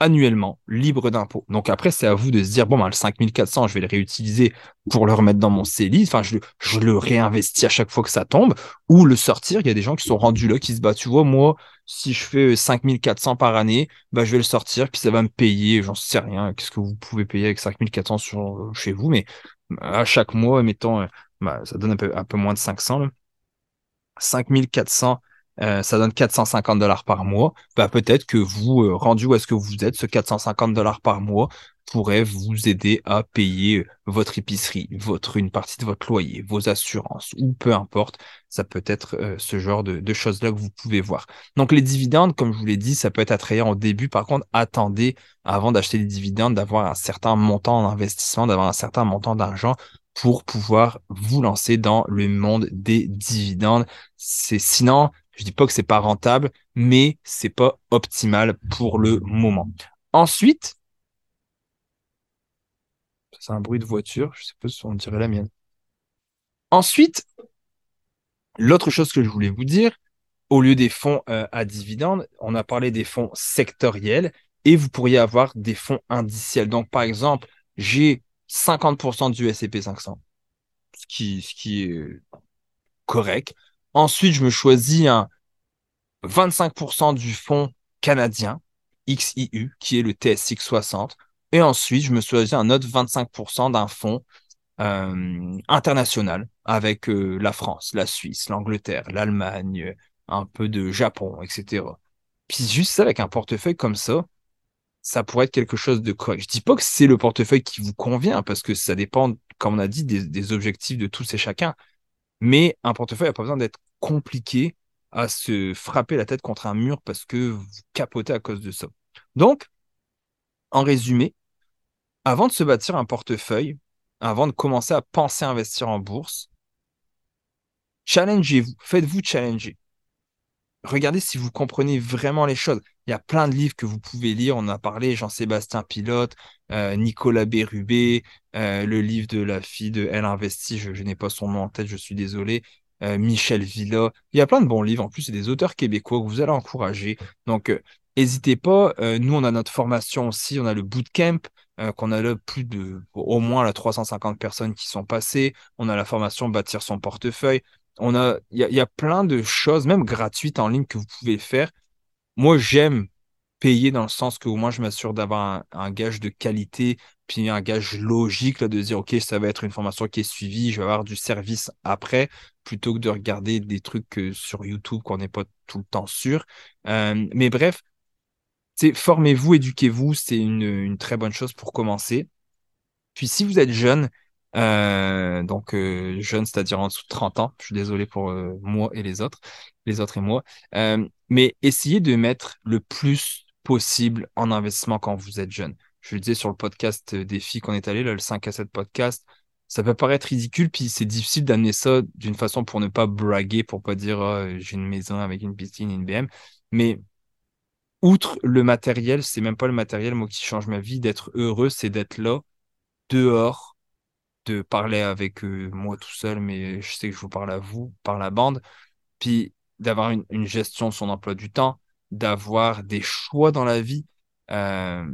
annuellement, libre d'impôts. Donc après, c'est à vous de se dire, bon, ben, le 5400, je vais le réutiliser pour le remettre dans mon CELI, enfin, je, le réinvestis à chaque fois que ça tombe, ou le sortir. Il y a des gens qui sont rendus là, qui se battent, tu vois, moi, si je fais 5400 par année, bah, je vais le sortir, puis ça va me payer, j'en sais rien, qu'est-ce que vous pouvez payer avec 5400 sur, chez vous, mais à chaque mois, mettons, bah, ça donne un peu, un peu moins de 500, là. 5400 euh, ça donne 450 dollars par mois, bah, peut-être que vous, euh, rendu où est-ce que vous êtes, ce 450 dollars par mois pourrait vous aider à payer euh, votre épicerie, votre, une partie de votre loyer, vos assurances, ou peu importe. Ça peut être ce genre de, de choses-là que vous pouvez voir. Donc, les dividendes, comme je vous l'ai dit, ça peut être attrayant au début. Par contre, attendez, avant d'acheter des dividendes, d'avoir un certain montant d'investissement, d'avoir un certain montant d'argent pour pouvoir vous lancer dans le monde des dividendes. C'est sinon, je dis pas que c'est pas rentable, mais c'est pas optimal pour le moment. Ensuite, c'est un bruit de voiture, je sais pas si on dirait la mienne. Ensuite, l'autre chose que je voulais vous dire, au lieu des fonds euh, à dividendes, on a parlé des fonds sectoriels et vous pourriez avoir des fonds indiciels. Donc, par exemple, j'ai 50% du S&P 500, ce qui, ce qui est correct. Ensuite, je me choisis un 25% du fonds canadien, XIU, qui est le TSX 60. Et ensuite, je me choisis un autre 25% d'un fonds euh, international avec euh, la France, la Suisse, l'Angleterre, l'Allemagne, un peu de Japon, etc. Puis juste ça, avec un portefeuille comme ça, ça pourrait être quelque chose de correct. Je dis pas que c'est le portefeuille qui vous convient, parce que ça dépend, comme on a dit, des, des objectifs de tous et chacun. Mais un portefeuille n'a pas besoin d'être compliqué à se frapper la tête contre un mur parce que vous capotez à cause de ça. Donc, en résumé, avant de se bâtir un portefeuille, avant de commencer à penser à investir en bourse, challengez-vous, faites-vous challenger. Regardez si vous comprenez vraiment les choses. Il y a plein de livres que vous pouvez lire. On a parlé Jean-Sébastien Pilote, euh, Nicolas Bérubé, euh, le livre de la fille de Elle Investit. Je, n'ai pas son nom en tête, je suis désolé. Euh, Michel Villa. Il y a plein de bons livres. En plus, c'est des auteurs québécois que vous allez encourager. Donc, n'hésitez pas. Euh, nous, on a notre formation aussi. On a le bootcamp, qu'on a là plus de au moins là, 350 personnes qui sont passées. On a la formation Bâtir son portefeuille. On a, il y, y, a plein de choses, même gratuites en ligne, que vous pouvez faire. Moi, j'aime payer dans le sens que au moins je m'assure d'avoir un, gage de qualité, puis un gage logique là, de dire ok, ça va être une formation qui est suivie, je vais avoir du service après, plutôt que de regarder des trucs sur YouTube qu'on n'est pas tout le temps sûr. Euh, mais bref, formez-vous, éduquez-vous, c'est une, très bonne chose pour commencer. Puis si vous êtes jeune, euh, donc euh, jeune, c'est-à-dire en dessous de 30 ans, je suis désolé pour moi et les autres, les autres et moi, mais essayez de mettre le plus possible en investissement quand vous êtes jeune. Je le disais sur le podcast des filles qu'on est allé, le 5 à 7 podcast, ça peut paraître ridicule, puis c'est difficile d'amener ça d'une façon pour ne pas braguer, pour pas dire oh, j'ai une maison avec une piscine une BM. Mais outre le matériel, c'est même pas le matériel, moi, qui change ma vie, d'être heureux, c'est d'être là, dehors, de parler avec moi tout seul, mais je sais que je vous parle à vous, par la bande, puis d'avoir une, gestion de son emploi du temps, d'avoir des choix dans la vie. Euh,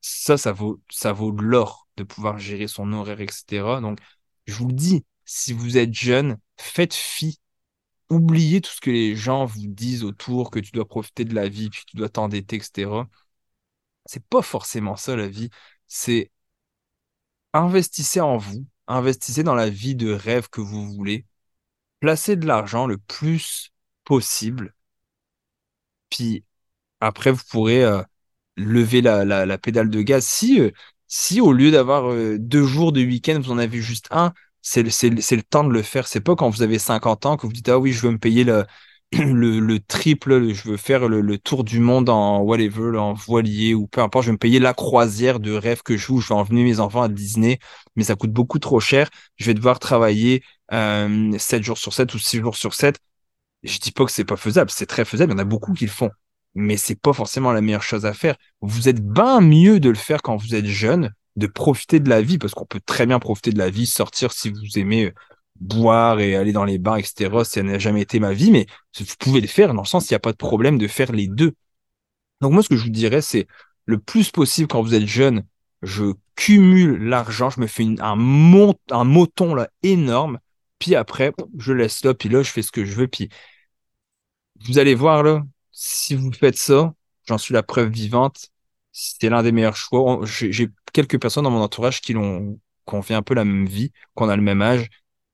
ça, ça vaut, ça vaut de l'or de pouvoir gérer son horaire, etc. Donc, je vous le dis, si vous êtes jeune, faites fi. Oubliez tout ce que les gens vous disent autour, que tu dois profiter de la vie, puis tu dois t'endetter, etc. C'est pas forcément ça la vie. C'est investissez en vous, investissez dans la vie de rêve que vous voulez, placez de l'argent le plus possible puis après, vous pourrez euh, lever la, la, pédale de gaz. Si, euh, si au lieu d'avoir euh, deux jours de week-end, vous en avez juste un, c'est le, temps de le faire. C'est pas quand vous avez 50 ans que vous dites Ah oui, je veux me payer le, le, triple, je veux faire le, tour du monde en whatever, en voilier ou peu importe, je veux me payer la croisière de rêve que je joue, je vais emmener mes enfants à Disney, mais ça coûte beaucoup trop cher. Je vais devoir travailler 7 jours sur 7 ou 6 jours sur 7 je dis pas que c'est pas faisable, c'est très faisable, il y en a beaucoup qui le font. Mais c'est pas forcément la meilleure chose à faire. Vous êtes bien mieux de le faire quand vous êtes jeune, de profiter de la vie, parce qu'on peut très bien profiter de la vie, sortir si vous aimez boire et aller dans les bars, etc. Ça n'a jamais été ma vie, mais vous pouvez le faire dans le sens, il n'y a pas de problème de faire les deux. Donc moi, ce que je vous dirais, c'est le plus possible quand vous êtes jeune, je cumule l'argent, je me fais un, mont, un moton là énorme, puis après, je laisse là, puis là, je fais ce que je veux, puis vous allez voir là, si vous faites ça, j'en suis la preuve vivante, c'était l'un des meilleurs choix. Quelques personnes dans mon entourage qui l'ont, qu'on fait un peu la même vie, qu'on a le même âge.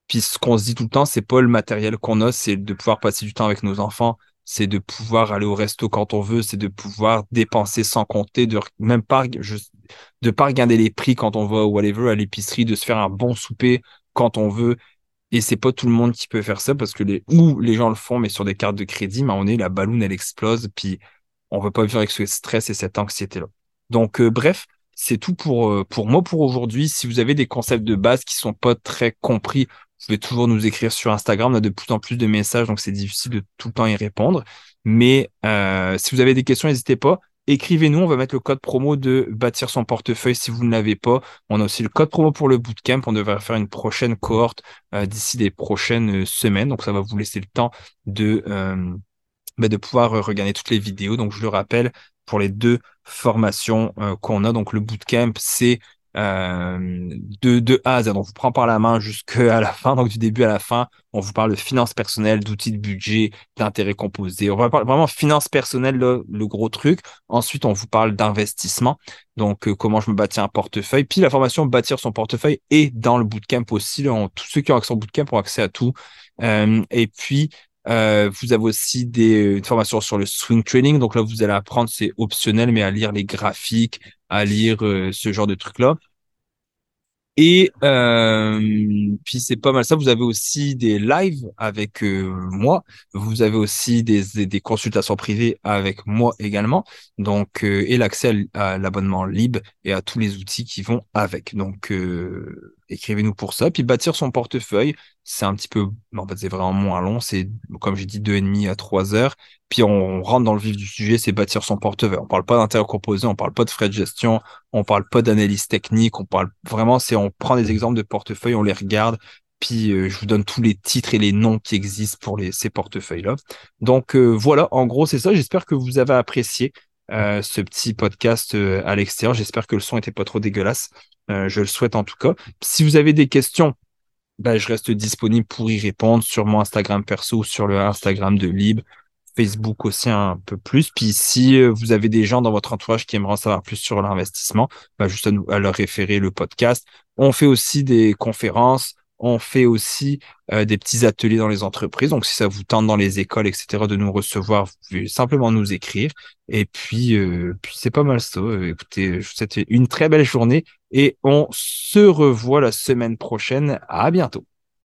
Puis ce qu'on se dit tout le temps, c'est pas le matériel qu'on a, c'est de pouvoir passer du temps avec nos enfants, c'est de pouvoir aller au resto quand on veut, c'est de pouvoir dépenser sans compter, de même pas de pas regarder les prix quand on va whatever à l'épicerie, de se faire un bon souper quand on veut. Et c'est pas tout le monde qui peut faire ça parce que les les gens le font mais sur des cartes de crédit, mais on est la balloune elle explose puis on veut pas vivre avec ce stress et cette anxiété là. Donc euh, bref, c'est tout pour euh, pour moi pour aujourd'hui. Si vous avez des concepts de base qui sont pas très compris, vous pouvez toujours nous écrire sur Instagram. On a de plus en plus de messages, donc c'est difficile de tout le temps y répondre. Mais euh, si vous avez des questions, n'hésitez pas écrivez-nous, on va mettre le code promo de bâtir son portefeuille si vous ne l'avez pas. On a aussi le code promo pour le bootcamp. On devrait faire une prochaine cohorte euh, d'ici des prochaines semaines. Donc ça va vous laisser le temps de, bah, de pouvoir regarder toutes les vidéos. Donc je le rappelle, pour les deux formations qu'on a, donc le bootcamp, c'est euh, de, de A à Z. On vous prend par la main jusqu'à la fin, donc du début à la fin. On vous parle de finances personnelles, d'outils de budget, d'intérêts composés. On va parler vraiment finances personnelles, le, gros truc. Ensuite, on vous parle d'investissement. Donc, euh, comment je me bâtis un portefeuille. Puis la formation bâtir son portefeuille est dans le bootcamp aussi. Tous ceux qui ont accès au bootcamp ont accès à tout. Euh, et puis, euh, vous avez aussi des formations sur le swing trading. Donc là, vous allez apprendre, c'est optionnel, mais à lire les graphiques, à lire euh, ce genre de trucs-là. Et euh, puis c'est pas mal ça. Vous avez aussi des lives avec euh, moi. Vous avez aussi des, des, consultations privées avec moi également. Donc et l'accès à, l'abonnement libre et à tous les outils qui vont avec. Donc écrivez-nous pour ça. Puis bâtir son portefeuille, c'est un petit peu, en fait c'est vraiment moins long. C'est comme j'ai dit deux et demi à trois heures. Puis on rentre dans le vif du sujet, c'est bâtir son portefeuille. On parle pas d'intérêt composé, on parle pas de frais de gestion, on parle pas d'analyse technique, on parle vraiment, c'est on prend des exemples de portefeuilles, on les regarde, puis euh, je vous donne tous les titres et les noms qui existent pour ces portefeuilles-là. Donc euh, voilà, en gros c'est ça. J'espère que vous avez apprécié euh, ce petit podcast à l'extérieur. J'espère que le son était pas trop dégueulasse. Je le souhaite en tout cas. Si vous avez des questions, ben, je reste disponible pour y répondre sur mon Instagram perso sur le Instagram de Lib. Facebook aussi un peu plus. Puis si euh, vous avez des gens dans votre entourage qui aimeraient en savoir plus sur l'investissement, bah juste à, nous, à leur référer le podcast. On fait aussi des conférences, on fait aussi euh, des petits ateliers dans les entreprises. Donc si ça vous tente dans les écoles, etc., de nous recevoir, vous pouvez simplement nous écrire. Et puis, euh, puis c'est pas mal ça. Écoutez, je vous souhaite une très belle journée et on se revoit la semaine prochaine. À bientôt.